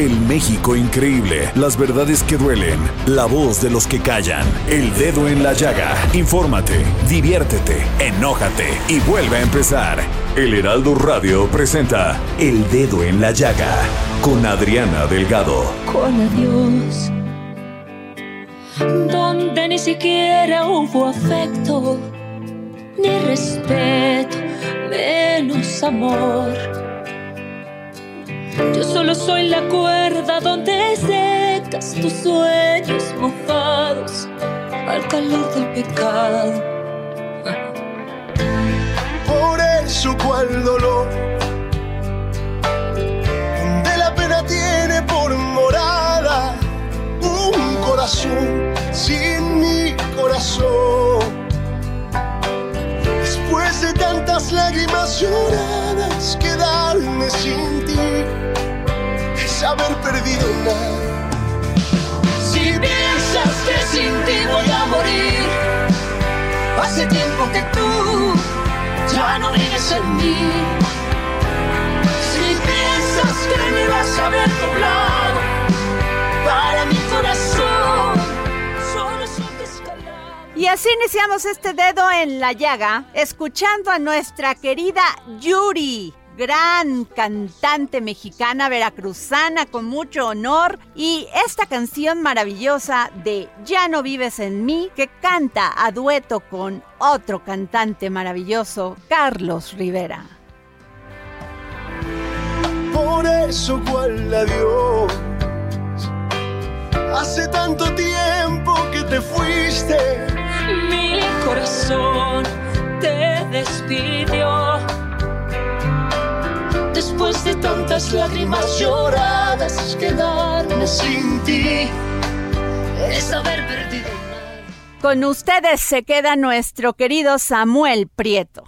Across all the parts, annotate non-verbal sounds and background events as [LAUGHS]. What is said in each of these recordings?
El México increíble, las verdades que duelen, la voz de los que callan, el dedo en la llaga. Infórmate, diviértete, enójate y vuelve a empezar. El Heraldo Radio presenta El Dedo en la Llaga con Adriana Delgado. Con adiós, donde ni siquiera hubo afecto, ni respeto, menos amor. Yo solo soy la cuerda donde secas tus sueños mojados al calor del pecado. Por eso cual dolor, donde la pena tiene por morada un corazón sin mi corazón. Haber perdido nada. Si piensas que sin ti voy a morir, hace tiempo que tú ya no vives en mí. Si piensas que me vas a ver doblado para mi corazón. Y así iniciamos este dedo en la llaga, escuchando a nuestra querida Yuri, gran cantante mexicana veracruzana con mucho honor, y esta canción maravillosa de Ya no vives en mí, que canta a dueto con otro cantante maravilloso, Carlos Rivera. Por eso cual adiós. Hace tanto tiempo que te fuiste. Mi corazón te despidió. Después de tantas lágrimas lloradas, quedarme sin ti es haber perdido. Con ustedes se queda nuestro querido Samuel Prieto.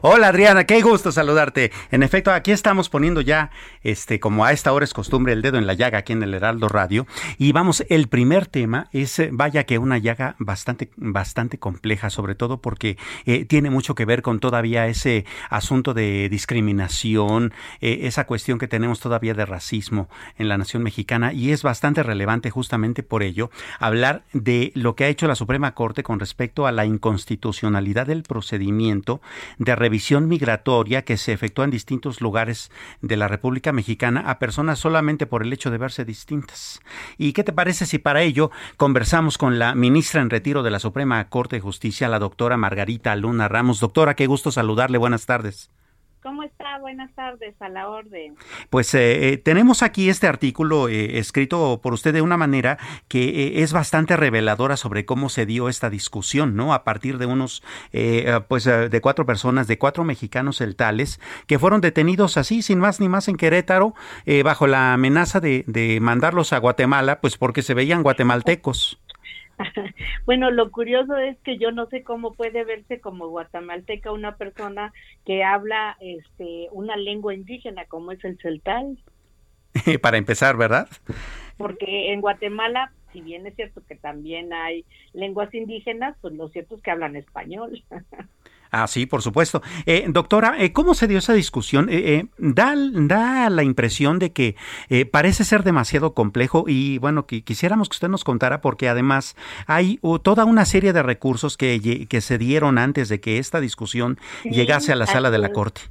Hola Adriana, qué gusto saludarte. En efecto, aquí estamos poniendo ya, este, como a esta hora es costumbre, el dedo en la llaga aquí en el Heraldo Radio. Y vamos, el primer tema es, eh, vaya que una llaga bastante, bastante compleja, sobre todo porque eh, tiene mucho que ver con todavía ese asunto de discriminación, eh, esa cuestión que tenemos todavía de racismo en la nación mexicana. Y es bastante relevante justamente por ello hablar de lo que ha hecho la Suprema Corte con respecto a la inconstitucionalidad del procedimiento de revisión migratoria que se efectúa en distintos lugares de la República Mexicana a personas solamente por el hecho de verse distintas. ¿Y qué te parece si para ello conversamos con la ministra en retiro de la Suprema Corte de Justicia, la doctora Margarita Luna Ramos? Doctora, qué gusto saludarle. Buenas tardes. ¿Cómo está? Buenas tardes, a la orden. Pues eh, eh, tenemos aquí este artículo eh, escrito por usted de una manera que eh, es bastante reveladora sobre cómo se dio esta discusión, ¿no? A partir de unos, pues de cuatro personas, de cuatro mexicanos celtales, que fueron detenidos así, sin más ni más, en Querétaro, bajo la amenaza de, de mandarlos a Guatemala, pues porque se veían guatemaltecos. [LAUGHS] Bueno, lo curioso es que yo no sé cómo puede verse como guatemalteca una persona que habla este una lengua indígena como es el celtal, [LAUGHS] Para empezar, ¿verdad? porque en Guatemala, si bien es cierto que también hay lenguas indígenas, pues lo cierto es que hablan español. [LAUGHS] Ah, sí, por supuesto. Eh, doctora, eh, ¿cómo se dio esa discusión? Eh, eh, da, da la impresión de que eh, parece ser demasiado complejo y bueno, que quisiéramos que usted nos contara porque además hay toda una serie de recursos que, que se dieron antes de que esta discusión Sí, llegase a la sala de la. Corte.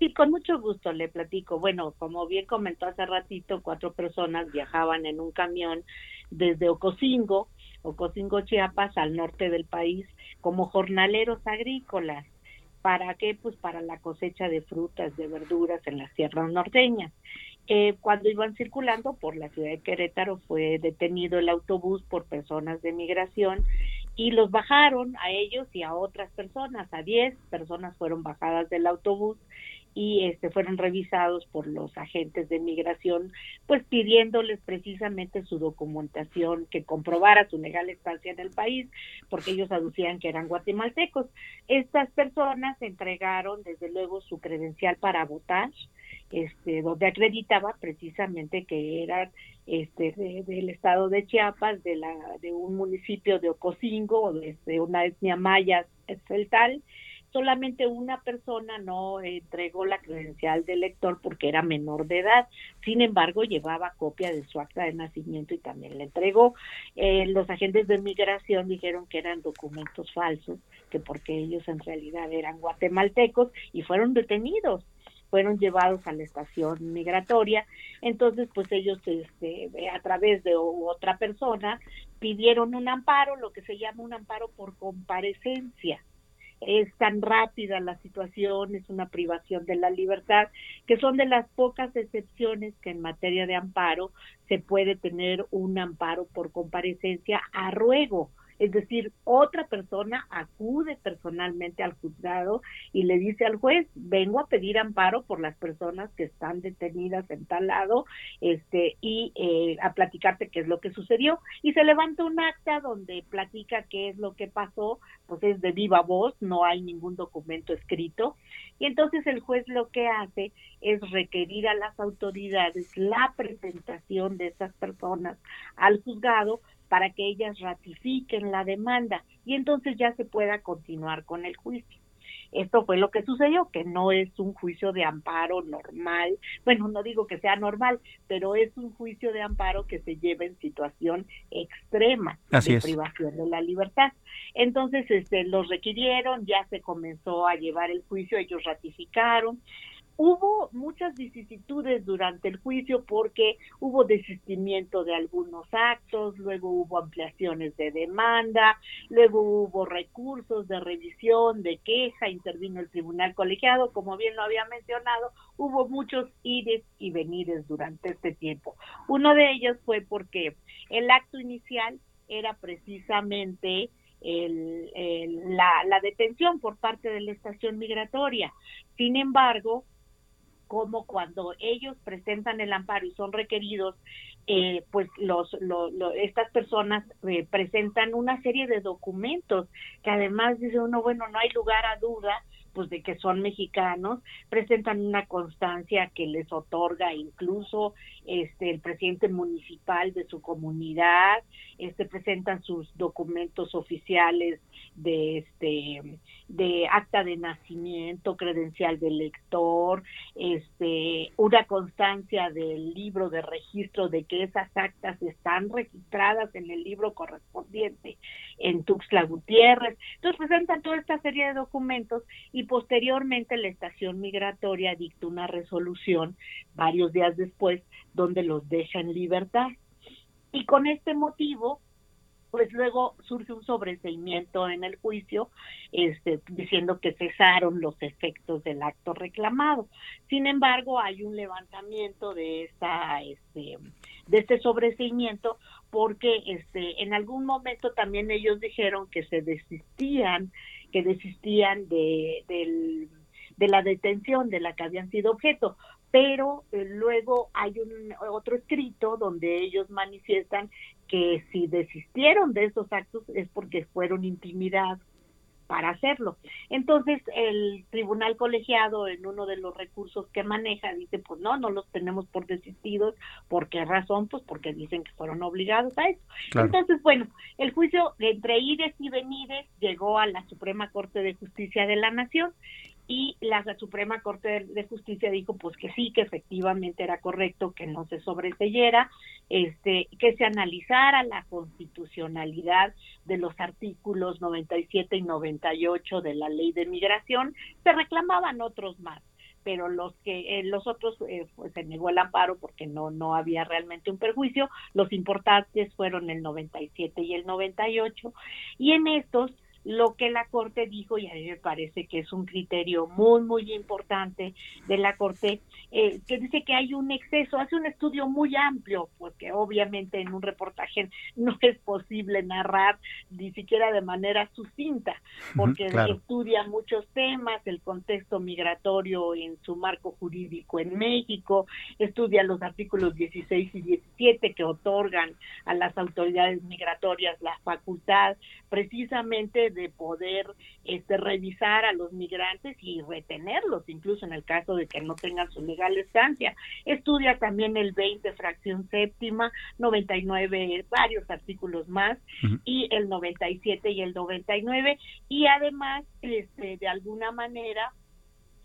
Sí, con mucho gusto le platico. Bueno, como bien comentó hace ratito, cuatro personas viajaban en un camión desde Ocosingo, Ocosingo, Chiapas, al norte del país, como jornaleros agrícolas. ¿Para qué? Pues para la cosecha de frutas, de verduras en las sierras norteñas. Eh, cuando iban circulando por la ciudad de Querétaro fue detenido el autobús por personas de migración y los bajaron a ellos y a otras personas, a 10 personas fueron bajadas del autobús y este fueron revisados por los agentes de migración, pues pidiéndoles precisamente su documentación que comprobara su legal estancia en el país, porque ellos aducían que eran guatemaltecos. Estas personas entregaron desde luego su credencial para votar, este, donde acreditaba precisamente que eran este, del estado de Chiapas, de, la, de un municipio de Ocosingo, de, de una etnia maya celtal, solamente una persona no entregó la credencial del lector porque era menor de edad. Sin embargo, llevaba copia de su acta de nacimiento y también le entregó. Eh, los agentes de migración dijeron que eran documentos falsos, que porque ellos en realidad eran guatemaltecos y fueron detenidos fueron llevados a la estación migratoria. Entonces, pues ellos, este, a través de otra persona, pidieron un amparo, lo que se llama un amparo por comparecencia es tan rápida la situación, es una privación de la libertad, que son de las pocas excepciones que en materia de amparo se puede tener un amparo por comparecencia a ruego es decir, otra persona acude personalmente al juzgado y le dice al juez, vengo a pedir amparo por las personas que están detenidas en tal lado este, y eh, a platicarte qué es lo que sucedió. Y se levanta un acta donde platica qué es lo que pasó, pues es de viva voz, no hay ningún documento escrito. Y entonces el juez lo que hace es requerir a las autoridades la presentación de esas personas al juzgado para que ellas ratifiquen la demanda y entonces ya se pueda continuar con el juicio. Esto fue lo que sucedió, que no es un juicio de amparo normal. Bueno, no digo que sea normal, pero es un juicio de amparo que se lleva en situación extrema de privación de la libertad. Entonces, este, los requirieron, ya se comenzó a llevar el juicio, ellos ratificaron. Hubo muchas vicisitudes durante el juicio porque hubo desistimiento de algunos actos, luego hubo ampliaciones de demanda, luego hubo recursos de revisión, de queja, intervino el tribunal colegiado, como bien lo había mencionado, hubo muchos ires y venires durante este tiempo. Uno de ellos fue porque el acto inicial era precisamente la, la detención por parte de la estación migratoria. Sin embargo, como cuando ellos presentan el amparo y son requeridos, eh, pues los, estas personas eh, presentan una serie de documentos que además dice uno, bueno, no hay lugar a duda pues de que son mexicanos, presentan una constancia que les otorga incluso este el presidente municipal de su comunidad, este presentan sus documentos oficiales de este de acta de nacimiento, credencial del lector, este una constancia del libro de registro de que esas actas están registradas en el libro correspondiente en Tuxtla Gutiérrez. Entonces presentan toda esta serie de documentos y posteriormente la estación migratoria dicta una resolución varios días después donde los deja en libertad. Y con este motivo, pues luego surge un sobreseimiento en el juicio, este, diciendo que cesaron los efectos del acto reclamado. Sin embargo, hay un levantamiento de esta, este, de este sobreseimiento, porque este, en algún momento también ellos dijeron que se desistían, que desistían de, del de la detención de la que habían sido objeto, pero eh, luego hay un otro escrito donde ellos manifiestan que si desistieron de esos actos es porque fueron intimidados para hacerlo. Entonces, el tribunal colegiado en uno de los recursos que maneja dice, pues no, no los tenemos por desistidos. ¿Por qué razón? Pues porque dicen que fueron obligados a eso. Entonces, bueno, el juicio entre ires y venires llegó a la Suprema Corte de Justicia de la Nación y la Suprema Corte de Justicia dijo pues que sí, que efectivamente era correcto que no se sobreseyera, este, que se analizara la constitucionalidad de los artículos 97 y 98 de la ley de migración, se reclamaban otros más pero los que eh, los otros eh, pues se negó el amparo porque no no había realmente un perjuicio. Los importantes fueron el 97 y el 98 y en estos lo que la Corte dijo, y a mí me parece que es un criterio muy, muy importante de la Corte, eh, que dice que hay un exceso, hace un estudio muy amplio, porque obviamente en un reportaje [LAUGHS] no es posible narrar ni siquiera de manera sucinta, porque estudia muchos temas, el contexto migratorio en su marco jurídico en México, estudia los artículos 16 y 17 que otorgan a las autoridades migratorias la facultad precisamente de poder este, revisar a los migrantes y retenerlos, incluso en el caso de que no tengan su legal estancia. Estudia también el 20, fracción séptima, 99, varios artículos más, y el 97 y el 99, y además, este, de alguna manera,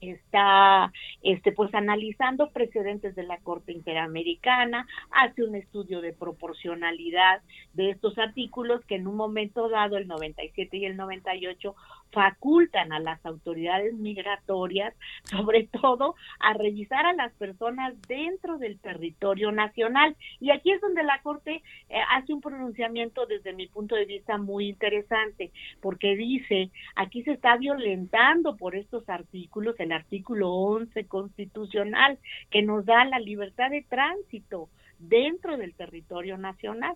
está este pues analizando precedentes de la Corte Interamericana, hace un estudio de proporcionalidad de estos artículos que en un momento dado el 97 y el 98 facultan a las autoridades migratorias, [LAUGHS] sobre todo a revisar a las personas dentro del territorio nacional. Y aquí es donde la Corte eh, hace un pronunciamiento desde mi punto de vista muy interesante, porque dice, aquí se está violentando por estos artículos el artículo 11 constitucional que nos da la libertad de tránsito dentro del territorio nacional.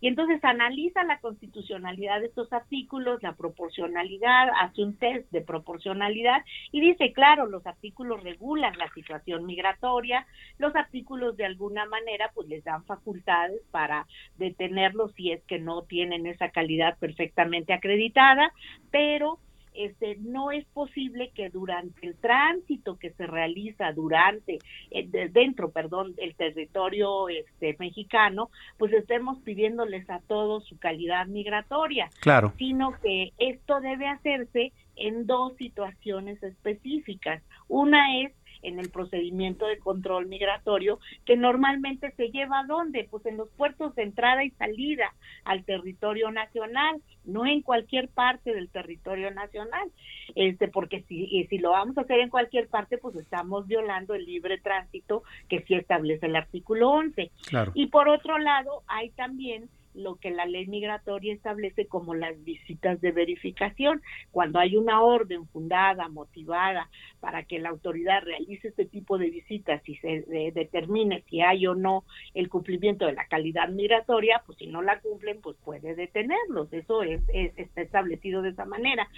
Y entonces analiza la constitucionalidad de estos artículos, la proporcionalidad, hace un test de proporcionalidad y dice, claro, los artículos regulan la situación migratoria, los artículos de alguna manera pues les dan facultades para detenerlos si es que no tienen esa calidad perfectamente acreditada, pero este, no es posible que durante el tránsito que se realiza durante, eh, dentro, perdón, del territorio este, mexicano, pues estemos pidiéndoles a todos su calidad migratoria. Claro. Sino que esto debe hacerse en dos situaciones específicas. Una es en el procedimiento de control migratorio que normalmente se lleva a dónde? Pues en los puertos de entrada y salida al territorio nacional, no en cualquier parte del territorio nacional. Este, porque si si lo vamos a hacer en cualquier parte, pues estamos violando el libre tránsito que sí establece el artículo 11. Y por otro lado, hay también lo que la ley migratoria establece como las visitas de verificación. Cuando hay una orden fundada, motivada, para que la autoridad realice este tipo de visitas y se determine si hay o no el cumplimiento de la calidad migratoria, pues si no la cumplen, pues puede detenerlos. Eso es, está establecido de esa manera.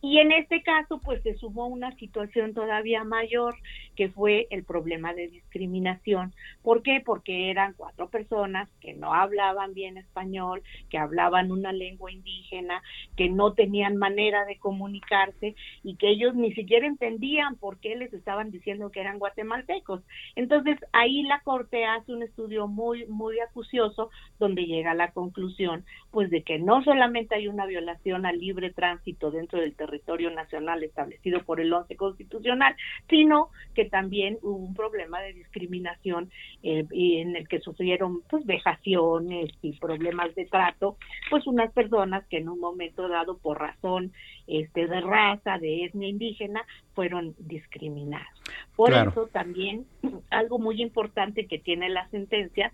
Y en este caso, pues se sumó una situación todavía mayor, que fue el problema de discriminación. ¿Por qué? Porque eran cuatro personas que no hablaban bien español español, que hablaban una lengua indígena, que no tenían manera de comunicarse y que ellos ni siquiera entendían por qué les estaban diciendo que eran guatemaltecos. Entonces ahí la Corte hace un estudio muy, muy acucioso donde llega a la conclusión pues de que no solamente hay una violación al libre tránsito dentro del territorio nacional establecido por el 11 constitucional, sino que también hubo un problema de discriminación eh, en el que sufrieron pues vejaciones y problemas de trato, pues unas personas que en un momento dado por razón este de raza, de etnia indígena, fueron discriminados. Por eso también [CLEARS THROAT] algo muy importante que tiene la sentencia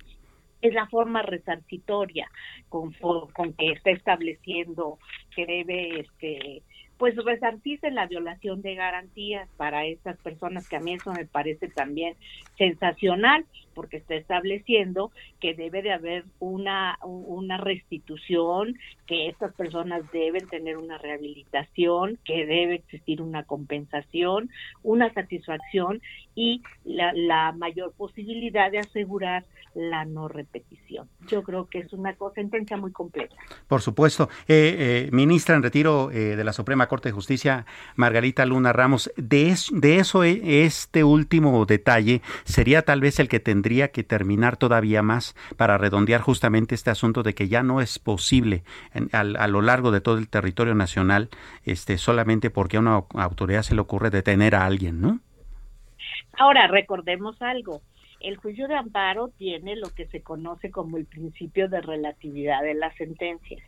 es la forma resarcitoria con, con que está estableciendo que debe este pues resarcirse la violación de garantías para estas personas, que a mí eso me parece también sensacional, porque está estableciendo que debe de haber una, una restitución, que estas personas deben tener una rehabilitación, que debe existir una compensación, una satisfacción y la, la mayor posibilidad de asegurar la no repetición. Yo creo que es una sentencia muy completa. Por supuesto. Eh, eh, ministra en retiro eh, de la Suprema Corte de Justicia, Margarita Luna Ramos, de, de eso este último detalle sería tal vez el que tendría que terminar todavía más para redondear justamente este asunto de que ya no es posible a, lo largo de todo el territorio nacional este solamente porque a una autoridad se le ocurre detener a alguien, ¿no? Ahora, recordemos algo el juicio de amparo tiene lo que se conoce como el principio de relatividad de las sentencias.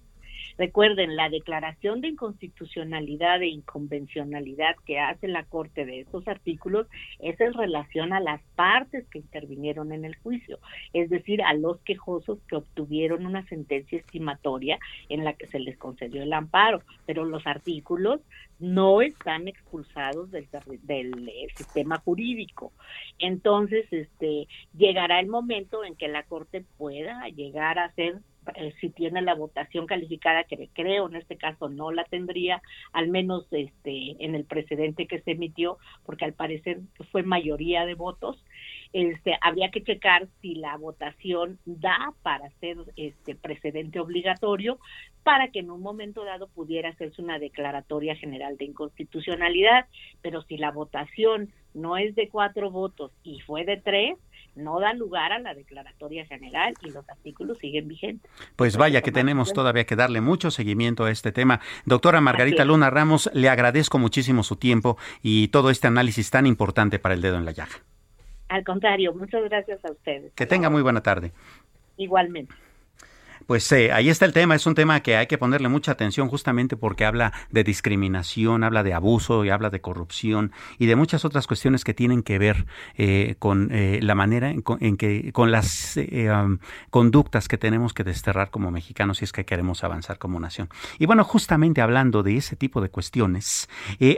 Recuerden, la declaración de inconstitucionalidad e inconvencionalidad que hace la Corte de estos artículos es en relación a las partes que intervinieron en el juicio, es decir, a los quejosos que obtuvieron una sentencia estimatoria en la que se les concedió el amparo, pero los artículos no están expulsados del, del eh, sistema jurídico. Entonces, este, llegará el momento en que la Corte pueda llegar a ser eh, si tiene la votación calificada que creo en este caso no la tendría al menos este en el precedente que se emitió porque al parecer fue mayoría de votos este, habría que checar si la votación da para ser este precedente obligatorio para que en un momento dado pudiera hacerse una declaratoria general de inconstitucionalidad, pero si la votación no es de cuatro votos y fue de tres, no da lugar a la declaratoria general y los artículos siguen vigentes. Pues vaya que tenemos todavía que darle mucho seguimiento a este tema. Doctora Margarita Luna Ramos, le agradezco muchísimo su tiempo y todo este análisis tan importante para el dedo en la llaga. Al contrario, muchas gracias a ustedes. Que tenga muy buena tarde. Igualmente. Pues eh, ahí está el tema, es un tema que hay que ponerle mucha atención justamente porque habla de discriminación, habla de abuso y habla de corrupción y de muchas otras cuestiones que tienen que ver eh, con eh, la manera en, que, con las conductas que tenemos que desterrar como mexicanos si es que queremos avanzar como nación. Y bueno, justamente hablando de ese tipo de cuestiones,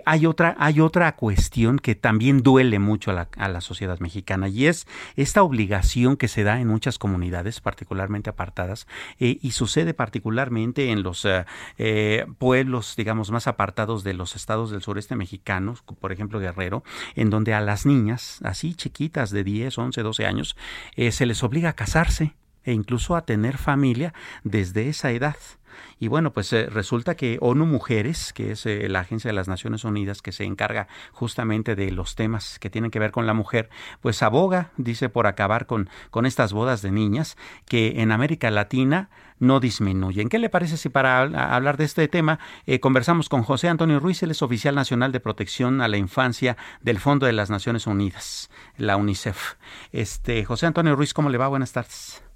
hay, otra, hay otra cuestión que también duele mucho a la, a la sociedad mexicana y es esta obligación que se da en muchas comunidades, particularmente apartadas, eh, y sucede particularmente en los eh, eh, pueblos, digamos, más apartados de los estados del sureste mexicano, por ejemplo Guerrero, en donde a las niñas, así chiquitas de 10, 11, 12 años, se les obliga a casarse e incluso a tener familia desde esa edad. Y bueno, pues eh, resulta que ONU Mujeres, que es eh, la agencia de las Naciones Unidas que se encarga justamente de los temas que tienen que ver con la mujer, pues aboga, dice, por acabar con, con estas bodas de niñas que en América Latina no disminuyen. ¿Qué le parece si para hablar de este tema eh, conversamos con José Antonio Ruiz, él es oficial nacional de protección a la infancia del Fondo de las Naciones Unidas, la UNICEF? Este, José Antonio Ruiz, ¿cómo le va? Buenas tardes.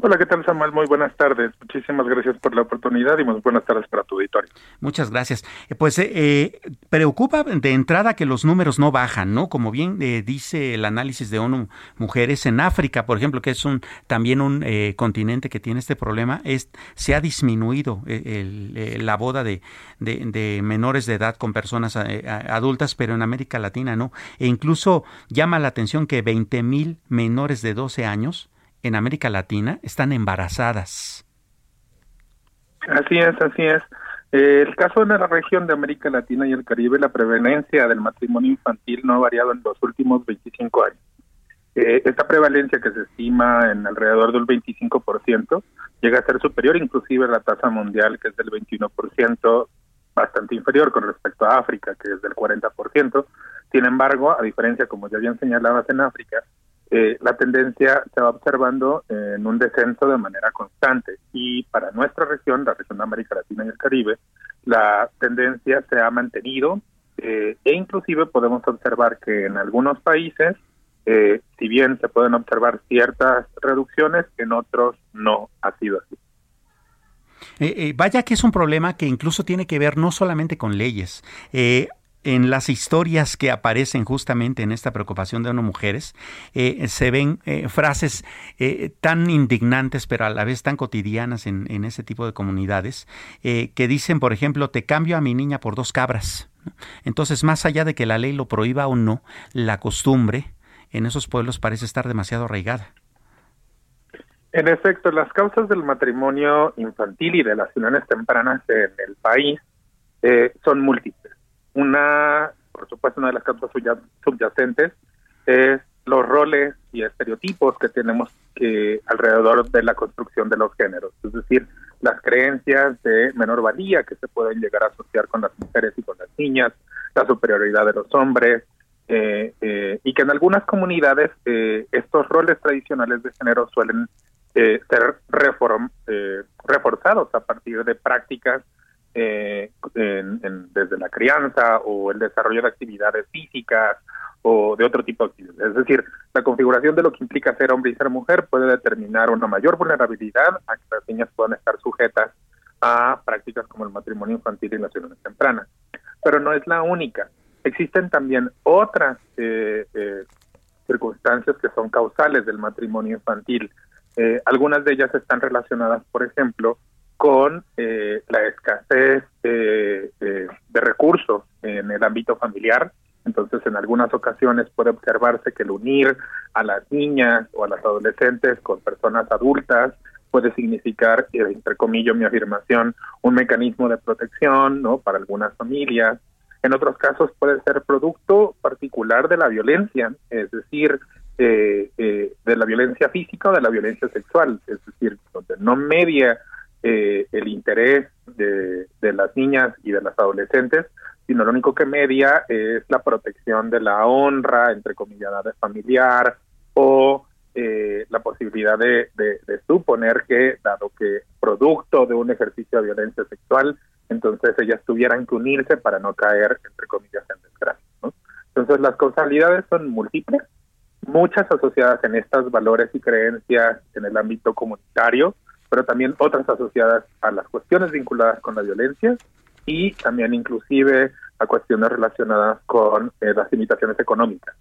Hola, ¿qué tal Samuel? Muy buenas tardes. Muchísimas gracias por la oportunidad y muy buenas tardes para tu auditorio. Muchas gracias. Eh, pues eh, eh, preocupa de entrada que los números no bajan, ¿no? Como bien dice el análisis de ONU Mujeres en África, por ejemplo, que es un también un continente que tiene este problema, es se ha disminuido la boda de, de, menores de edad con personas adultas, pero en América Latina no. E incluso llama la atención que 20 mil menores de 12 años en América Latina están embarazadas. Así es, así es. el caso de la región de América Latina y el Caribe, la prevalencia del matrimonio infantil no ha variado en los últimos 25 años. Eh, esta prevalencia que se estima en alrededor del 25% llega a ser superior inclusive a la tasa mundial que es del 21%, bastante inferior con respecto a África que es del 40%. Sin embargo, a diferencia, como ya bien señalabas en África, eh, la tendencia se va observando en un descenso de manera constante y para nuestra región, la región de América Latina y el Caribe, la tendencia se ha mantenido eh, e inclusive podemos observar que en algunos países, eh, si bien se pueden observar ciertas reducciones, en otros no ha sido así. vaya que es un problema que incluso tiene que ver no solamente con leyes en las historias que aparecen justamente en esta preocupación de unas mujeres, eh, se ven eh, frases eh, tan indignantes, pero a la vez tan cotidianas en, ese tipo de comunidades, que dicen, por ejemplo, te cambio a mi niña por dos cabras. Entonces, más allá de que la ley lo prohíba o no, la costumbre en esos pueblos parece estar demasiado arraigada. En efecto, las causas del matrimonio infantil y de las uniones tempranas en el país son múltiples una, por supuesto, una de las causas subyacentes es los roles y estereotipos que tenemos que alrededor de la construcción de los géneros, es decir, las creencias de menor valía que se pueden llegar a asociar con las mujeres y con las niñas, la superioridad de los hombres, eh, eh, y que en algunas comunidades eh, estos roles tradicionales de género suelen ser reform, reforzados a partir de prácticas eh, desde la crianza o el desarrollo de actividades físicas o de otro tipo de actividades. Es decir, la configuración de lo que implica ser hombre y ser mujer puede determinar una mayor vulnerabilidad a que las niñas puedan estar sujetas a prácticas como el matrimonio infantil y las uniones tempranas. Pero no es la única. Existen también otras eh, eh, circunstancias que son causales del matrimonio infantil. Eh, algunas de ellas están relacionadas, por ejemplo, con la escasez de recursos en el ámbito familiar. Entonces, en algunas ocasiones puede observarse que el unir a las niñas o a las adolescentes con personas adultas puede significar, entre comillas, mi afirmación, un mecanismo de protección, ¿no? Para algunas familias. En otros casos puede ser producto particular de la violencia, es decir, eh, eh, de la violencia física o de la violencia sexual, es decir, donde no media eh, el interés de, de, las niñas y de las adolescentes, sino lo único que media es la protección de la honra, entre comillas, familiar o eh, la posibilidad de, suponer que, dado que producto de un ejercicio de violencia sexual, entonces ellas tuvieran que unirse para no caer, entre comillas, en desgracia. Entonces las causalidades son múltiples, muchas asociadas en estos valores y creencias en el ámbito comunitario, pero también otras asociadas a las cuestiones vinculadas con la violencia y también inclusive a cuestiones relacionadas con eh, las limitaciones económicas.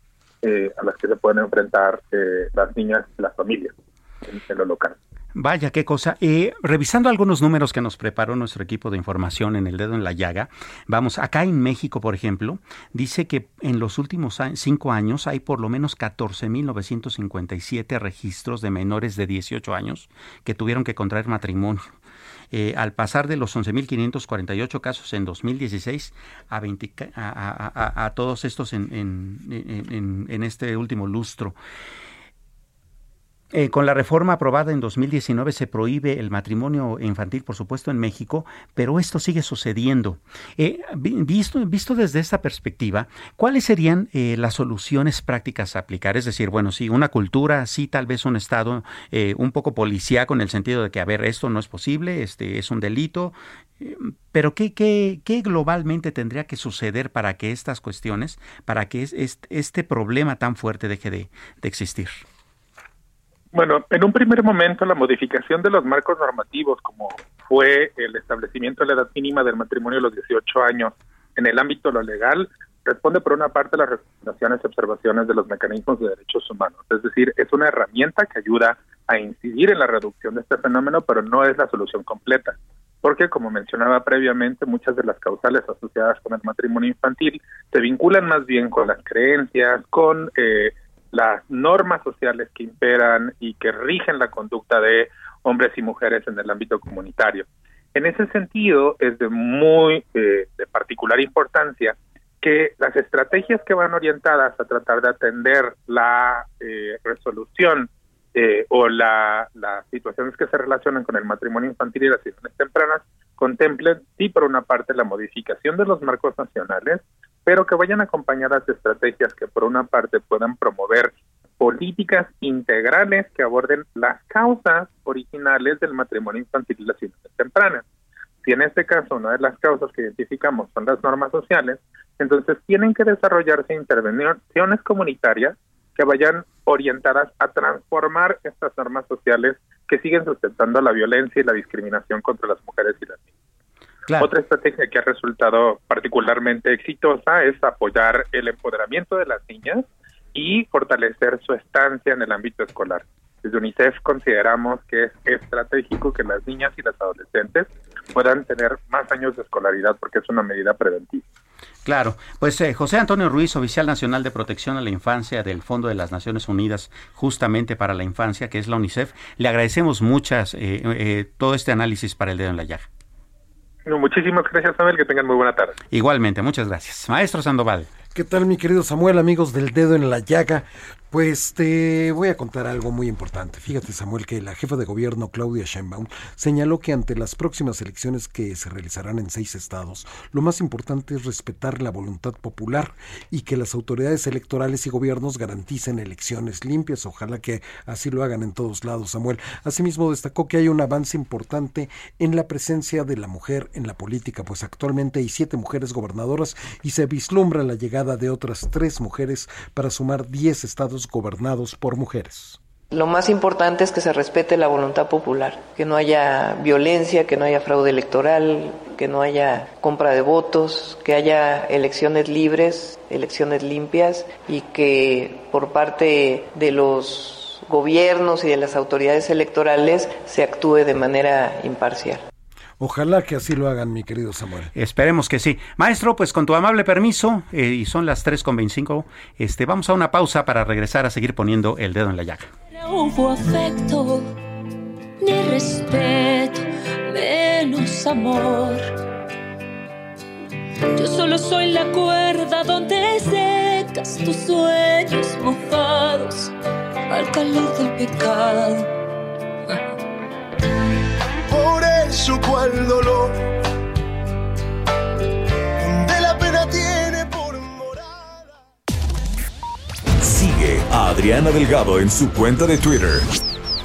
Eh, a las que se pueden enfrentar eh, las niñas y las familias en, lo local. Vaya, qué cosa. Eh, revisando algunos números que nos preparó nuestro equipo de información en el dedo en la llaga, vamos, acá en México, por ejemplo, dice que en los últimos cinco años hay por lo menos 14.957 registros de menores de 18 años que tuvieron que contraer matrimonio. Eh, al pasar de los 11.548 casos en 2016 a, a, a, todos estos en, en este último lustro. Eh, con la reforma aprobada en 2019 se prohíbe el matrimonio infantil, por supuesto, en México, pero esto sigue sucediendo. Eh, visto, desde esta perspectiva, ¿cuáles serían eh, las soluciones prácticas a aplicar? Es decir, bueno, sí, una cultura, sí, tal vez un Estado un poco policíaco en el sentido de que, a ver, esto no es posible, este es un delito, pero ¿qué, qué, qué globalmente tendría que suceder para que estas cuestiones, para que este problema tan fuerte deje de existir? Bueno, en un primer momento la modificación de los marcos normativos, como fue el establecimiento de la edad mínima del matrimonio a los 18 años en el ámbito de lo legal, responde por una parte a las recomendaciones y observaciones de los mecanismos de derechos humanos. Es decir, es una herramienta que ayuda a incidir en la reducción de este fenómeno, pero no es la solución completa. Porque, como mencionaba previamente, muchas de las causales asociadas con el matrimonio infantil se vinculan más bien con las creencias, con eh, las normas sociales que imperan y que rigen la conducta de hombres y mujeres en el ámbito comunitario. En ese sentido, es de muy eh, de particular importancia que las estrategias que van orientadas a tratar de atender la eh, resolución eh, o la, las situaciones que se relacionan con el matrimonio infantil y las situaciones tempranas contemplen, sí, por una parte, la modificación de los marcos nacionales, pero que vayan acompañadas de estrategias que por una parte puedan promover políticas integrales que aborden las causas originales del matrimonio infantil y las edades tempranas. Si en este caso una de las causas que identificamos son las normas sociales, entonces tienen que desarrollarse intervenciones comunitarias que vayan orientadas a transformar estas normas sociales que siguen sustentando la violencia y la discriminación contra las mujeres y las niñas. Otra estrategia que ha resultado particularmente exitosa es apoyar el empoderamiento de las niñas y fortalecer su estancia en el ámbito escolar. Desde UNICEF consideramos que es estratégico que las niñas y las adolescentes puedan tener más años de escolaridad porque es una medida preventiva. Claro, pues eh, José Antonio Ruiz, oficial nacional de protección a la infancia del Fondo de las Naciones Unidas justamente para la infancia, que es la UNICEF, le agradecemos muchas eh, eh, todo este análisis para el dedo en la llaga muchísimas gracias, Samuel. Que tengan muy buena tarde. Igualmente, muchas gracias. Maestro Sandoval. ¿Qué tal, mi querido Samuel, amigos del dedo en la llaga? Pues te voy a contar algo muy importante. Fíjate, Samuel, que la jefa de gobierno, Claudia Sheinbaum, señaló que ante las próximas elecciones que se realizarán en seis estados, lo más importante es respetar la voluntad popular y que las autoridades electorales y gobiernos garanticen elecciones limpias. Ojalá que así lo hagan en todos lados, Samuel. Asimismo, destacó que hay un avance importante en la presencia de la mujer en la política, pues actualmente hay siete mujeres gobernadoras y se vislumbra la llegada de otras tres mujeres para sumar diez estados gobernados por mujeres. Lo más importante es que se respete la voluntad popular, que no haya violencia, que no haya fraude electoral, que no haya compra de votos, que haya elecciones libres, elecciones limpias y que por parte de los gobiernos y de las autoridades electorales se actúe de manera imparcial. Ojalá que así lo hagan, mi querido Samuel. Esperemos que sí. Maestro, pues con tu amable permiso, eh, y son las 3.25, este, vamos a una pausa para regresar a seguir poniendo el dedo en la llaga. No hubo afecto, ni respeto, menos amor. Yo solo soy la cuerda donde secas tus sueños mojados al calor del pecado. Por eso cual dolor la pena tiene por Sigue a Adriana Delgado en su cuenta de Twitter,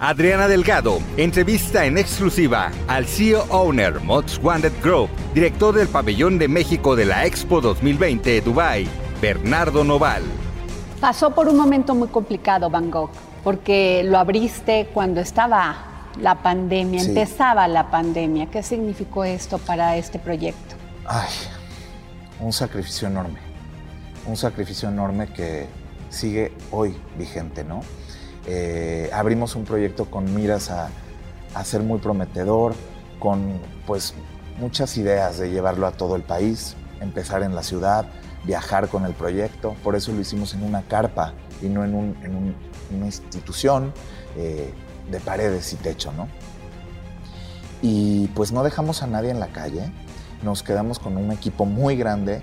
Adriana Delgado entrevista en exclusiva al CEO Owner Most Wanted Group, director del pabellón de México de la Expo 2020 Dubai, Bernardo Noval. Pasó por un momento muy complicado Van Gogh, porque lo abriste cuando estaba la pandemia, Sí. empezaba la pandemia. ¿Qué significó esto para este proyecto? Ay, un sacrificio enorme. Un sacrificio enorme que sigue hoy vigente, ¿no? Eh, abrimos un proyecto con miras a, ser muy prometedor, con pues muchas ideas de llevarlo a todo el país, empezar en la ciudad, viajar con el proyecto. Por eso lo hicimos en una carpa y no en, un- en un- una institución eh, de paredes y techo, ¿no? Y pues no dejamos a nadie en la calle, nos quedamos con un equipo muy grande.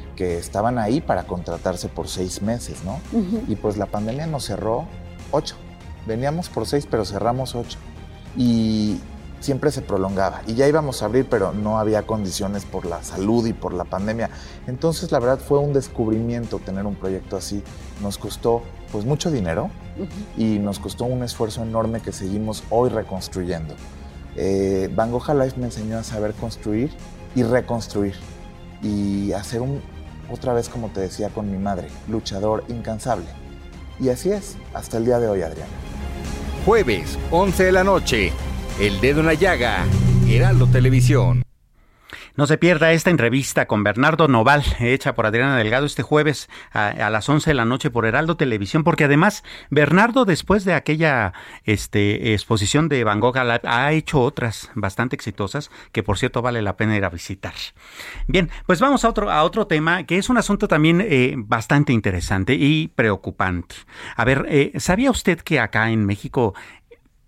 estaban ahí para contratarse por seis meses, ¿no? Ujú. Y pues la pandemia nos cerró ocho. Veníamos por seis, pero cerramos ocho. Y siempre se prolongaba. Y ya íbamos a abrir, pero no había condiciones por la salud y por la pandemia. Entonces, la verdad fue un descubrimiento tener un proyecto así. Nos costó pues mucho dinero y nos costó un esfuerzo enorme que seguimos hoy reconstruyendo. Eh, Van Gogh Life me enseñó a saber construir y reconstruir y hacer un, otra vez, como te decía con mi madre, luchador incansable. Y así es, hasta el día de hoy, Adriana. Jueves, 11 de la noche. El dedo en la llaga. Heraldo Televisión. No se pierda esta entrevista con Bernardo Noval, hecha por Adriana Delgado este jueves a, las 11 de la noche por Heraldo Televisión, porque además Bernardo, después de aquella este, exposición de Van Gogh, ha hecho otras bastante exitosas que, por cierto, vale la pena ir a visitar. Bien, pues vamos a otro, a otro tema que es un asunto también eh, bastante interesante y preocupante. A ver, eh, ¿sabía usted que acá en México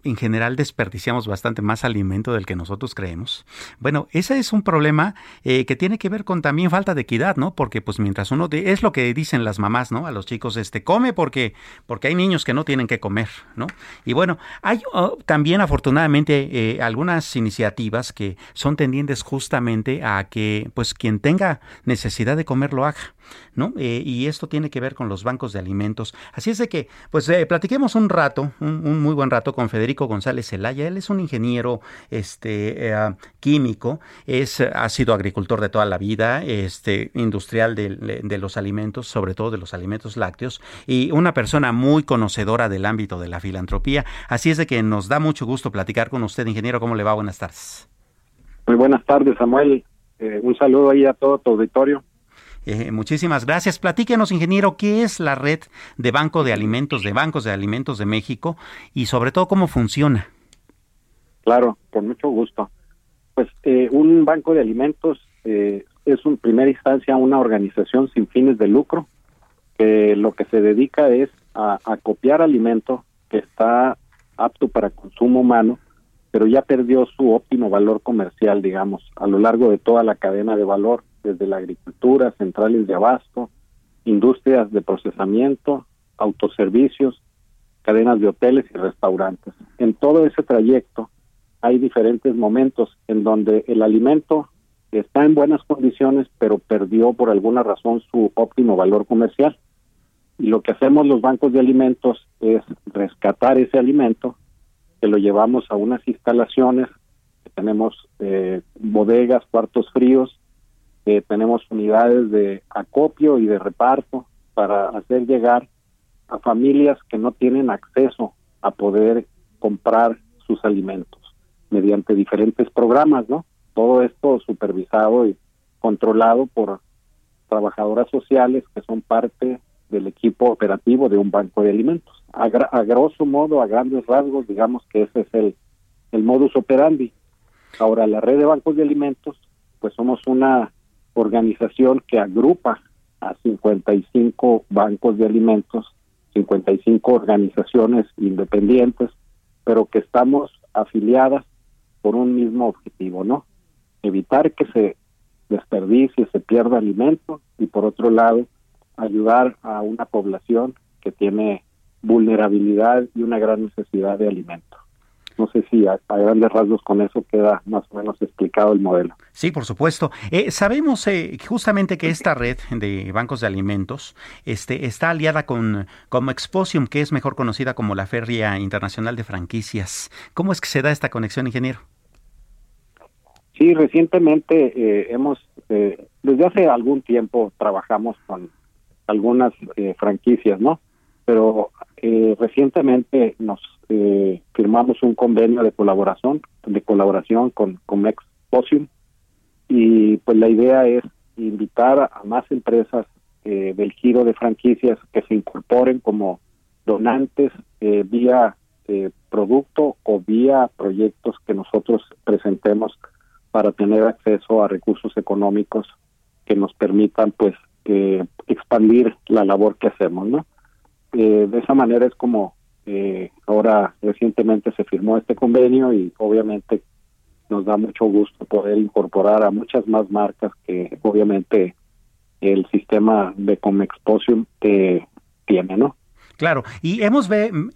en general desperdiciamos bastante más alimento del que nosotros creemos. Bueno, ese es un problema eh, que tiene que ver con también falta de equidad, ¿no? Porque pues mientras uno de, es lo que dicen las mamás, ¿no? A los chicos, este, come porque porque hay niños que no tienen que comer, ¿no? Y bueno, hay oh, también afortunadamente eh, algunas iniciativas que son tendientes justamente a que pues quien tenga necesidad de comer lo haga. ¿No? Eh, y esto tiene que ver con los bancos de alimentos. Así es de que, pues, eh, platiquemos un rato, un, muy buen rato con Federico González Zelaya. Él es un ingeniero este, eh, químico, es, ha sido agricultor de toda la vida, este, industrial de, los alimentos, sobre todo de los alimentos lácteos, y una persona muy conocedora del ámbito de la filantropía. Así es de que nos da mucho gusto platicar con usted, ingeniero. ¿Cómo le va? Buenas tardes. Muy buenas tardes, Samuel. Un saludo ahí a todo tu auditorio. Eh, muchísimas gracias. Platíquenos, ingeniero, qué es la red de Banco de Alimentos, de Bancos de Alimentos de México y sobre todo cómo funciona. Claro, con mucho gusto. Pues eh, un banco de alimentos es en primera instancia una organización sin fines de lucro que lo que se dedica es a, a copiar alimento que está apto para consumo humano pero ya perdió su óptimo valor comercial, digamos, a lo largo de toda la cadena de valor, desde la agricultura, centrales de abasto, industrias de procesamiento, autoservicios, cadenas de hoteles y restaurantes. En todo ese trayecto hay diferentes momentos en donde el alimento está en buenas condiciones, pero perdió por alguna razón su óptimo valor comercial. Y lo que hacemos los bancos de alimentos es rescatar ese alimento que lo llevamos a unas instalaciones, tenemos eh, bodegas, cuartos fríos, eh, tenemos unidades de acopio y de reparto para hacer llegar a familias que no tienen acceso a poder comprar sus alimentos mediante diferentes programas, ¿no? Todo esto supervisado y controlado por trabajadoras sociales que son parte del equipo operativo de un banco de alimentos a, grosso modo, a grandes rasgos, digamos que ese es el, el modus operandi. Ahora, la red de bancos de alimentos, pues somos una organización que agrupa a 55 bancos de alimentos, 55 organizaciones independientes, pero que estamos afiliadas por un mismo objetivo, ¿no? Evitar que se desperdicie, se pierda alimento y por otro lado, ayudar a una población que tiene vulnerabilidad y una gran necesidad de alimento. No sé si a, grandes rasgos con eso queda más o menos explicado el modelo. Sí, por supuesto. Eh, sabemos eh, justamente que esta red de bancos de alimentos este, está aliada con, con Exposium, que es mejor conocida como la Feria Internacional de Franquicias. ¿Cómo es que se da esta conexión, ingeniero? Sí, recientemente eh, hemos, desde hace algún tiempo trabajamos con algunas franquicias, ¿no? Pero eh, recientemente nos eh, firmamos un convenio de colaboración, de colaboración con, con Exposium y pues la idea es invitar a más empresas eh, del giro de franquicias que se incorporen como donantes eh, vía producto o vía proyectos que nosotros presentemos para tener acceso a recursos económicos que nos permitan pues expandir la labor que hacemos, ¿no? Eh, de esa manera es como eh, ahora recientemente se firmó este convenio y obviamente nos da mucho gusto poder incorporar a muchas más marcas que obviamente el sistema de Comexposium eh, tiene, ¿no? Claro, y hemos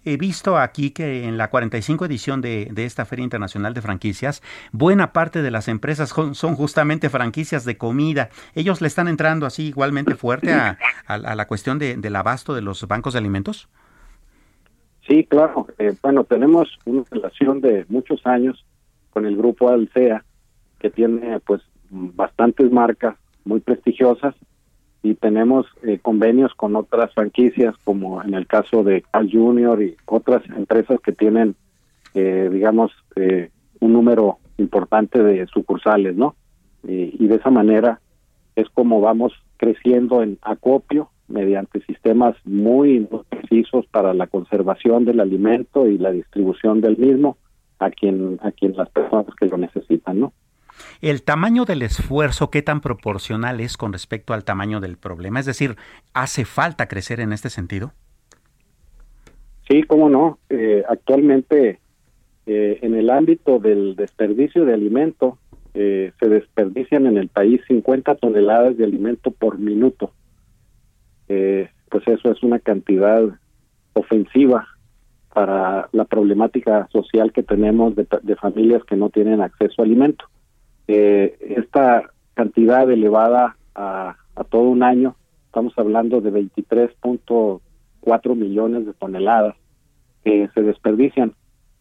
visto aquí que en la 45 edición de, esta Feria Internacional de Franquicias, buena parte de las empresas son, justamente franquicias de comida. Ellos le están entrando así igualmente fuerte a, la cuestión del abasto de los bancos de alimentos. Sí, claro. Eh, bueno, tenemos una relación de muchos años con el grupo Alcea, que tiene pues bastantes marcas muy prestigiosas y tenemos eh, convenios con otras franquicias, como en el caso de Carl Junior y otras empresas que tienen, eh, digamos, eh, un número importante de sucursales, ¿no? y de esa manera es como vamos creciendo en acopio mediante sistemas muy, precisos para la conservación del alimento y la distribución del mismo a quien a quien las personas que lo necesitan, ¿no? ¿El tamaño del esfuerzo qué tan proporcional es con respecto al tamaño del problema? Es decir, ¿hace falta crecer en este sentido? Sí, cómo no. Eh, actualmente, eh, en el ámbito del desperdicio de alimento, eh, se desperdician en el país 50 toneladas de alimento por minuto. Pues eso es una cantidad ofensiva para la problemática social que tenemos de familias que no tienen acceso a alimento eh, esta cantidad elevada a, todo un año estamos hablando de 23.4 millones de toneladas que se desperdician.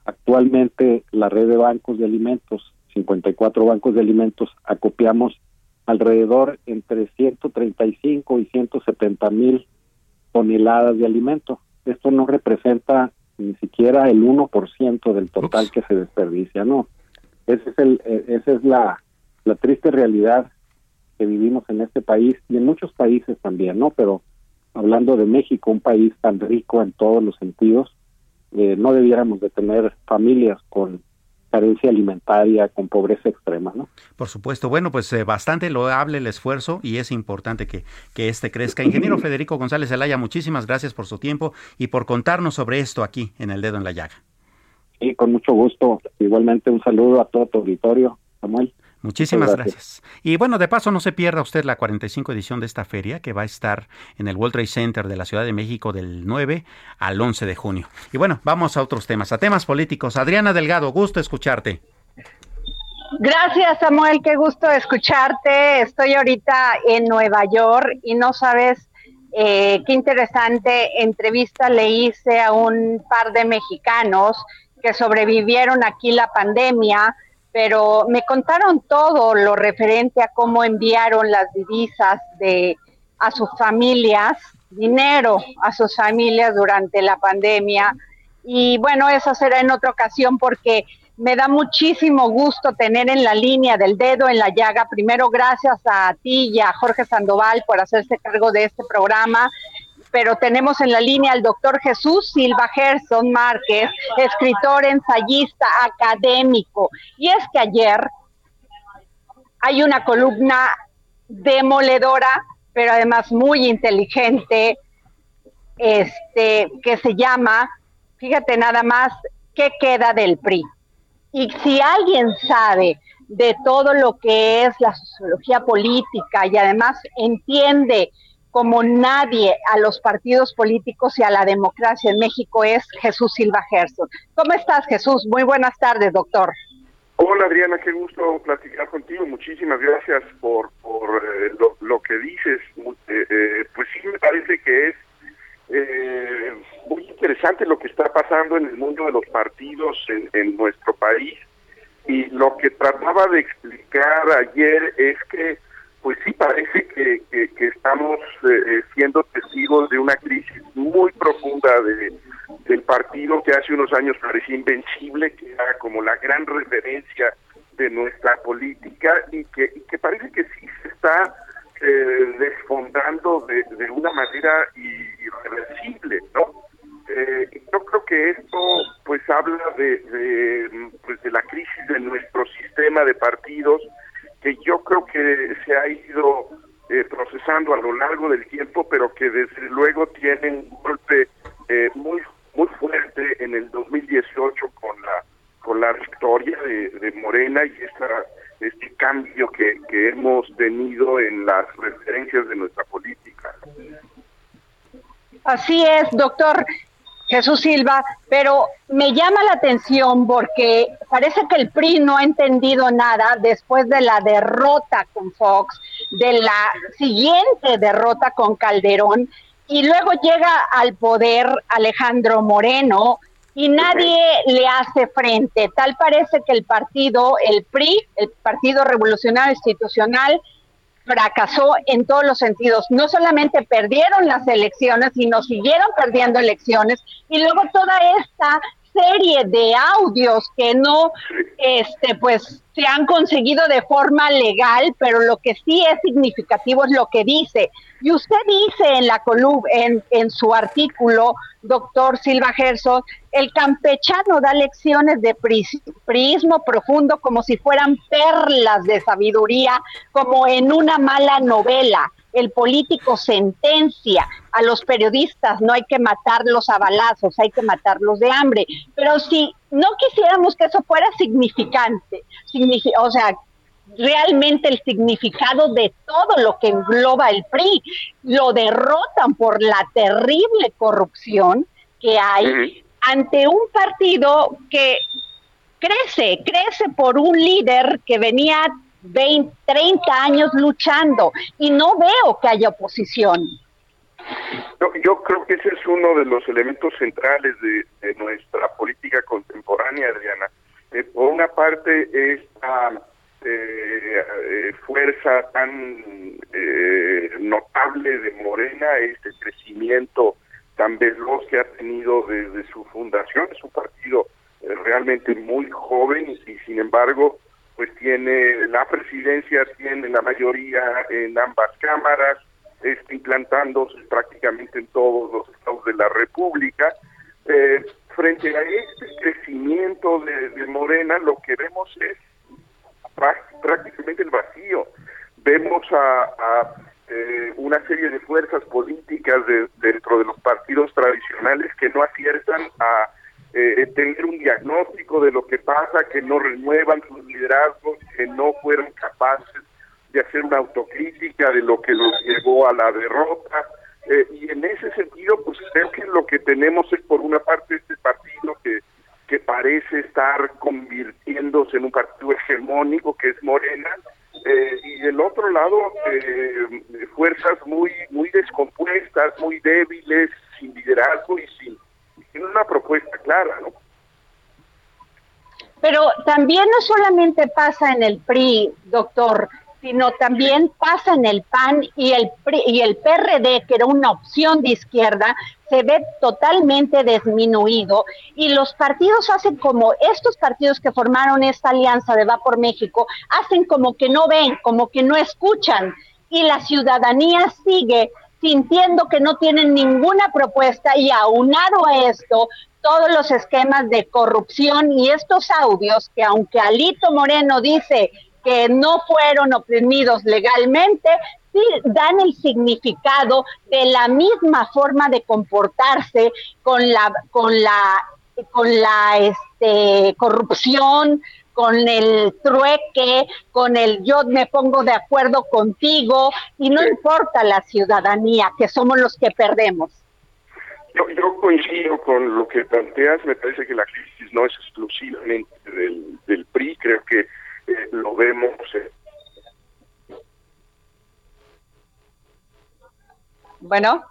Actualmente la red de bancos de alimentos, 54 bancos de alimentos, acopiamos alrededor entre 135 y 170 mil toneladas de alimento. Esto no representa ni siquiera el 1% del total que se desperdicia, no. Ese es el, eh, esa es la, la triste realidad que vivimos en este país y en muchos países también, ¿no? Pero hablando de México, un país tan rico en todos los sentidos, eh, no debiéramos de tener familias con carencia alimentaria, con pobreza extrema, ¿no? Por supuesto. Bueno, pues eh, bastante loable el esfuerzo y es importante que, que este crezca. Ingeniero [CLEARS THROAT] Federico González Zelaya, muchísimas gracias por su tiempo y por contarnos sobre esto aquí en El Dedo en la Llaga. Sí, con mucho gusto. Igualmente un saludo a todo tu auditorio, Samuel. Muchísimas gracias. Y bueno, de paso no se pierda usted la 45 edición de esta feria que va a estar en el World Trade Center de la Ciudad de México del 9 al 11 de junio. Y bueno, vamos a otros temas, a temas políticos. Adriana Delgado, gusto escucharte. Gracias Samuel, qué gusto escucharte. Estoy ahorita en Nueva York y no sabes eh, qué interesante entrevista le hice a un par de mexicanos que sobrevivieron aquí la pandemia pero me contaron todo lo referente a cómo enviaron las divisas de a sus familias, dinero a sus familias durante la pandemia. Y bueno, eso será en otra ocasión porque me da muchísimo gusto tener en la línea del dedo en la llaga. Primero, gracias a ti y a Jorge Sandoval por hacerse cargo de este programa pero tenemos en la línea al doctor Jesús Silva Gerson Márquez, escritor, ensayista, académico. Y es que ayer hay una columna demoledora, pero además muy inteligente, este, que se llama, fíjate nada más, ¿qué queda del PRI? Y si alguien sabe de todo lo que es la sociología política y además entiende como nadie a los partidos políticos y a la democracia en México es Jesús Silva Gerson. ¿Cómo estás, Jesús? Muy buenas tardes, doctor. Hola, Adriana, qué gusto platicar contigo. Muchísimas gracias por, por eh, lo, que dices. Eh, eh, pues sí, me parece que es muy interesante lo que está pasando en el mundo de los partidos en nuestro país. Y lo que trataba de explicar ayer es que pues sí parece que, que, estamos eh, eh, siendo testigos de una crisis muy profunda de, del partido que hace unos años parecía invencible, que era como la gran referencia de nuestra política y que, que parece que sí se está eh, desfondando de, de, una manera irreversible, ¿no? yo creo que esto pues habla de, de, pues, de la crisis de nuestro sistema de partidos, que yo creo que se ha ido eh, procesando a lo largo del tiempo, pero que desde luego tienen un golpe eh, muy muy fuerte en el 2018 con la con la victoria de, Morena y esta este cambio que, que hemos tenido en las referencias de nuestra política. Es, doctor. Jesús Silva, pero me llama la atención porque parece que el PRI no ha entendido nada después de la derrota con Fox, de la siguiente derrota con Calderón, y luego llega al poder Alejandro Moreno y nadie le hace frente. Tal parece que el partido, el PRI, el Partido Revolucionario Institucional, fracasó en todos los sentidos. No solamente perdieron las elecciones, sino siguieron perdiendo elecciones y luego toda esta serie de audios que no, este, pues se han conseguido de forma legal, pero lo que sí es significativo es lo que dice. Y usted dice en la columna, en, en su artículo, doctor Silva Gerson, el campechano da lecciones de prismo profundo como si fueran perlas de sabiduría, como en una mala novela el político sentencia a los periodistas, no hay que matarlos a balazos, hay que matarlos de hambre. Pero si no quisiéramos que eso fuera significante, o sea, realmente el significado de todo lo que engloba el PRI, lo derrotan por la terrible corrupción que hay ante un partido que crece, crece por un líder que venía 20, 30 años luchando y no veo que haya oposición. Yo, creo que ese es uno de los elementos centrales de, nuestra política contemporánea, Adriana. Eh, por una parte, esta eh, eh, fuerza tan eh, notable de Morena, este crecimiento tan veloz que ha tenido desde su fundación, es un partido eh, realmente muy joven y sin embargo pues tiene la presidencia, tiene la mayoría en ambas cámaras, está implantándose prácticamente en todos los estados de la República. Eh, frente a este crecimiento de, Morena, lo que vemos es prácticamente el vacío. Vemos a, eh, una serie de fuerzas políticas dentro de los partidos tradicionales que no aciertan a eh, tener un diagnóstico de lo que pasa, que no renuevan sus liderazgos, que no fueron capaces de hacer una autocrítica de lo que los llevó a la derrota. Eh, y en ese sentido, pues creo que lo que tenemos es por una parte este partido que, que parece estar convirtiéndose en un partido hegemónico que es Morena, eh, y del otro lado fuerzas muy muy descompuestas, muy débiles, sin liderazgo y sin tiene una propuesta clara, ¿no? Pero también no solamente pasa en el PRI, doctor, sino también pasa en el PAN y el PRI, y el PRD, que era una opción de izquierda, se ve totalmente disminuido y los partidos hacen como estos partidos que formaron esta alianza de Va por México hacen como que no ven, como que no escuchan y la ciudadanía sigue sintiendo que no tienen ninguna propuesta y aunado a esto, todos los esquemas de corrupción y estos audios que aunque Alito Moreno dice que no fueron oprimidos legalmente, sí dan el significado de la misma forma de comportarse con la con la con la este corrupción, con el trueque, con el yo me pongo de acuerdo contigo y no importa la ciudadanía, que somos los que perdemos. Yo, yo coincido con lo que planteas, me parece que la crisis no es exclusivamente del, del PRI, creo que eh, lo vemos. Eh. Bueno.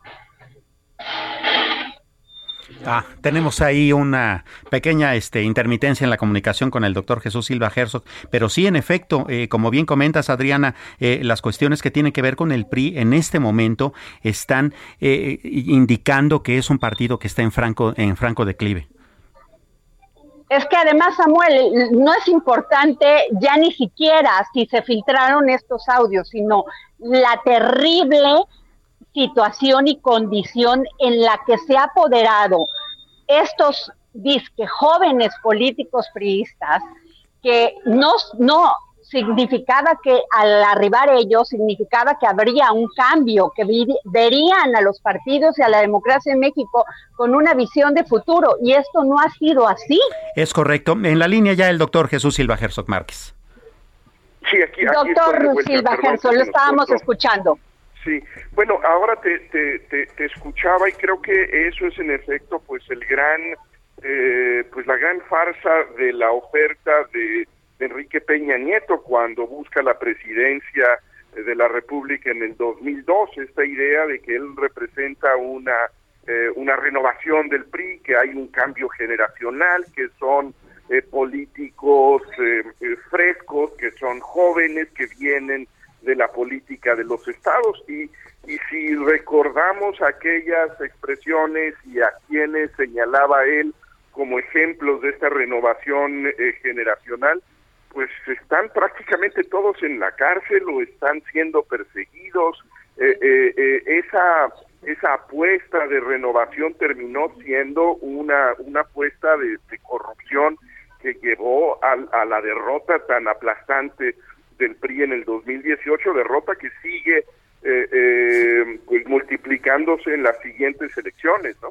Ah, tenemos ahí una pequeña este, intermitencia en la comunicación con el doctor Jesús Silva Herzog, pero sí, en efecto, eh, como bien comentas, Adriana, eh, las cuestiones que tienen que ver con el PRI en este momento están eh, indicando que es un partido que está en franco, en franco declive. Es que además, Samuel, no es importante ya ni siquiera si se filtraron estos audios, sino la terrible situación y condición en la que se ha apoderado estos disque jóvenes políticos priistas que no, no significaba que al arribar ellos significaba que habría un cambio, que verían a los partidos y a la democracia en México con una visión de futuro y esto no ha sido así. Es correcto. En la línea ya el doctor Jesús Silva Herzog Márquez. Sí, aquí, doctor Silva Herzog, lo estábamos escuchando. Sí, bueno, ahora te, te, te, escuchaba y creo que eso es en efecto pues el gran, eh, pues la gran farsa de la oferta de, Enrique Peña Nieto cuando busca la presidencia de la República en el 2002, esta idea de que él representa una, eh, una renovación del PRI, que hay un cambio generacional, que son eh, políticos frescos, que son jóvenes, que vienen de la política de los estados y, y si recordamos aquellas expresiones y a quienes señalaba él como ejemplos de esta renovación eh, generacional, pues están prácticamente todos en la cárcel o están siendo perseguidos. Eh, eh, esa esa apuesta de renovación terminó siendo una una apuesta de, corrupción que llevó a, a la derrota tan aplastante del PRI en el 2018, derrota que sigue eh, eh, pues multiplicándose en las siguientes elecciones, ¿no?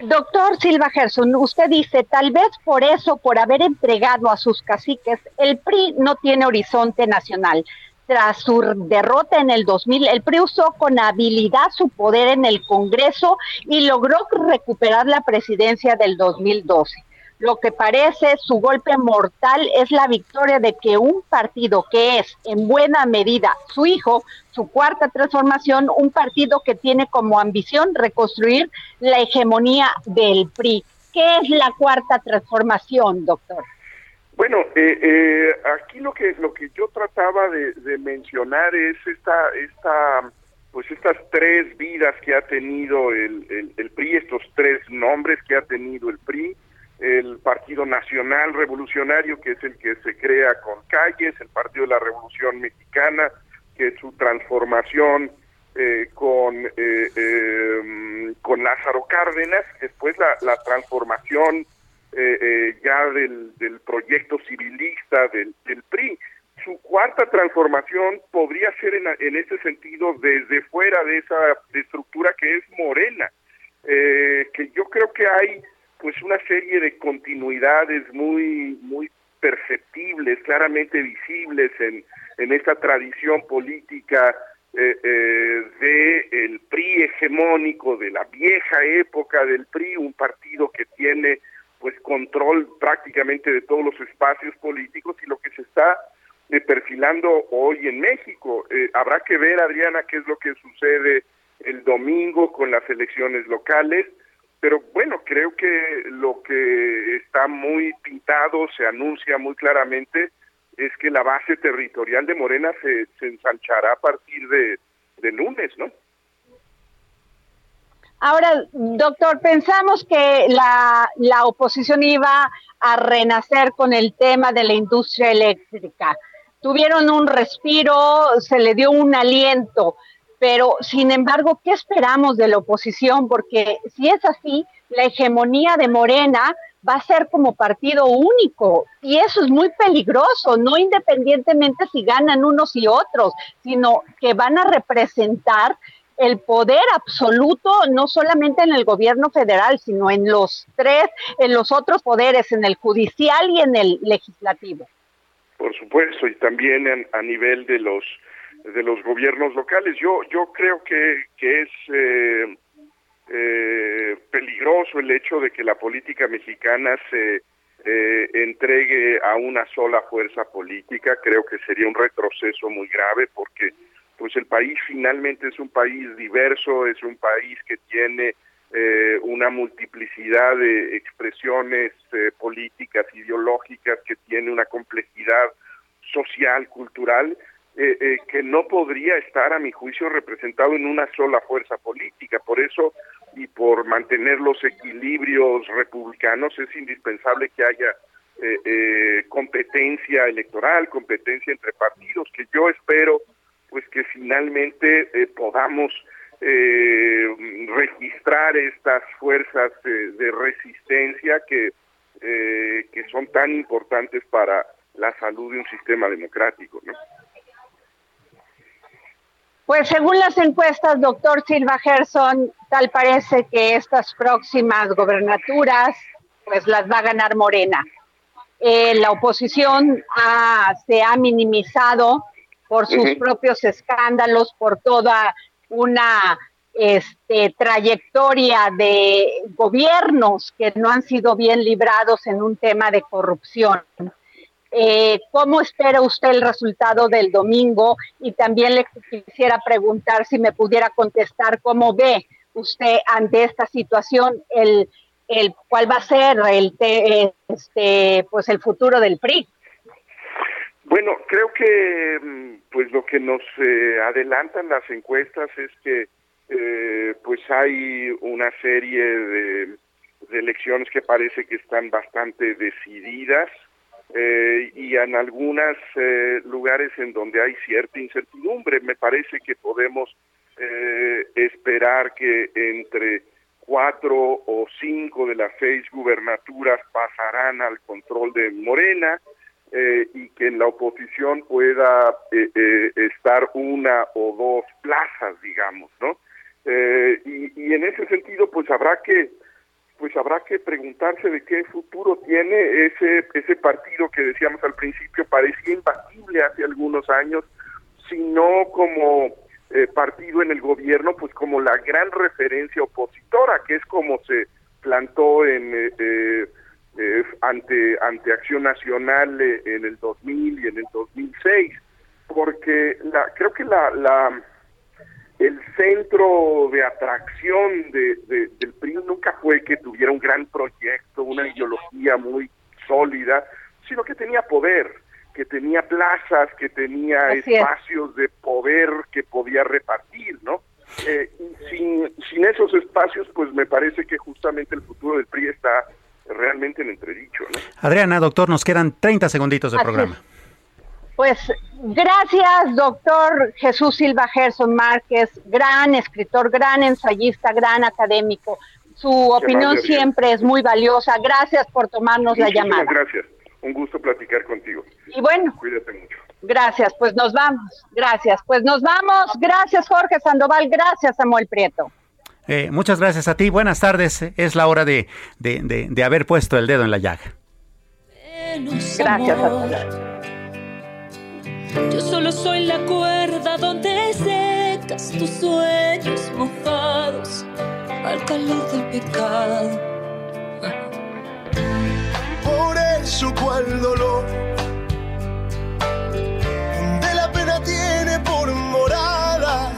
Doctor Silva Gerson, usted dice, tal vez por eso, por haber entregado a sus caciques, el PRI no tiene horizonte nacional. Tras su derrota en el 2000, el PRI usó con habilidad su poder en el Congreso y logró recuperar la presidencia del 2012 lo que parece su golpe mortal es la victoria de que un partido que es en buena medida su hijo, su cuarta transformación, un partido que tiene como ambición reconstruir la hegemonía del PRI. ¿Qué es la cuarta transformación, doctor? Bueno, eh, eh, aquí lo que lo que yo trataba de, de mencionar es esta esta pues estas tres vidas que ha tenido el, el, PRI, estos tres nombres que ha tenido el PRI, el Partido Nacional Revolucionario, que es el que se crea con calles, el Partido de la Revolución Mexicana, que es su transformación eh, con, eh, em, con Lázaro Cárdenas, después la, la transformación eh, ya del, del proyecto civilista del, del PRI su cuarta transformación podría ser en, en ese sentido desde fuera de esa estructura que es morena, eh, que yo creo que hay pues una serie de continuidades muy muy perceptibles, claramente visibles en, en esta tradición política eh, eh, de el PRI hegemónico, de la vieja época del PRI, un partido que tiene pues control prácticamente de todos los espacios políticos y lo que se está eh, perfilando hoy en México. Eh, habrá que ver, Adriana, qué es lo que sucede el domingo con las elecciones locales, pero bueno, creo que lo que está muy pintado, se anuncia muy claramente, es que la base territorial de Morena se, ensanchará a partir de, lunes, ¿no? Ahora, doctor, pensamos que la oposición iba a renacer con el tema de la industria eléctrica tuvieron un respiro, se le dio un aliento, pero sin embargo, ¿qué esperamos de la oposición? Porque si es así, la hegemonía de Morena va a ser como partido único y eso es muy peligroso, no independientemente si ganan unos y otros, sino que van a representar el poder absoluto no solamente en el gobierno federal, sino en los tres, en los otros poderes, en el judicial y en el legislativo por supuesto, y también a, nivel de los de los gobiernos locales. Yo yo creo que, que es eh, eh, peligroso el hecho de que la política mexicana se eh, entregue a una sola fuerza política. Creo que sería un retroceso muy grave porque pues el país finalmente es un país diverso, es un país que tiene eh, una multiplicidad de expresiones eh, políticas, ideológicas, que tiene una complejidad social, cultural, eh, que no podría estar, a mi juicio, representado en una sola fuerza política. Por eso, y por mantener los equilibrios republicanos, es indispensable que haya competencia electoral, competencia entre partidos, que yo espero pues que finalmente podamos eh, registrar estas fuerzas de resistencia que, eh, que son tan importantes para la salud de un sistema democrático. ¿no? Pues según las encuestas, doctor Silva Gerson, tal parece que estas próximas gobernaturas pues las va a ganar Morena. Eh, la oposición se ha minimizado por sus propios escándalos, por toda una este, trayectoria de gobiernos que no han sido bien librados en un tema de corrupción. Eh, ¿Cómo espera usted el resultado del domingo? Y también le quisiera preguntar si me pudiera contestar cómo ve usted ante esta situación el, el cuál va a ser el este pues el futuro del PRI. Bueno, creo que mm, pues lo que nos eh, adelantan las encuestas es que eh, pues hay una serie de, elecciones que parece que están bastante decididas eh, y en algunos lugares en donde hay cierta incertidumbre. Me parece que podemos esperar que entre cuatro o cinco de las seis gubernaturas pasarán al control de Morena eh, y que en la oposición pueda eh, eh, estar una o dos plazas, digamos, ¿no? Y, y, en ese sentido, pues habrá que pues habrá que preguntarse de qué futuro tiene ese ese partido que decíamos al principio parecía imbatible hace algunos años, sino como partido en el gobierno, pues como la gran referencia opositora, que es como se plantó en ante, ante Acción Nacional eh, en el 2000 y en el 2006, porque la, creo que la, la el centro de atracción de, del PRI nunca fue que tuviera un gran proyecto, una ideología muy sólida, sino que tenía poder, que tenía plazas, que tenía espacios de poder que podía repartir, ¿no? Eh, sin, sin esos espacios, pues me parece que justamente el futuro del PRI está realmente en entredicho. ¿no? Adriana, doctor, nos quedan 30 segunditos de programa. Pues gracias, doctor Jesús Silva Gerson Márquez, gran escritor, gran ensayista, gran académico. Su opinión siempre es muy valiosa. Gracias por tomarnos la llamada. Gracias, un gusto platicar contigo. Y bueno, cuídate mucho. Gracias, pues nos vamos. Gracias, pues nos vamos. Gracias, Jorge Sandoval. Gracias, Samuel Prieto. Eh, muchas gracias a ti. Buenas tardes. Es la hora de, de, de, haber puesto el dedo en la llaga. Gracias a Yo solo soy la cuerda donde secas tus sueños mojados al calor del pecado. Por eso cual dolor tiene por morada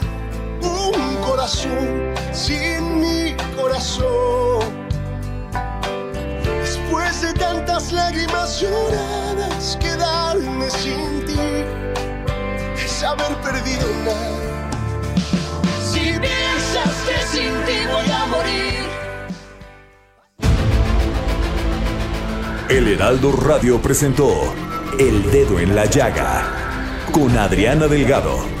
un corazón sin mi corazón. Después de tantas lágrimas lloradas, quedarme sin ti haber perdido nada. Si piensas que sin ti voy a morir. El Heraldo Radio presentó El Dedo en la Llaga con Adriana Delgado.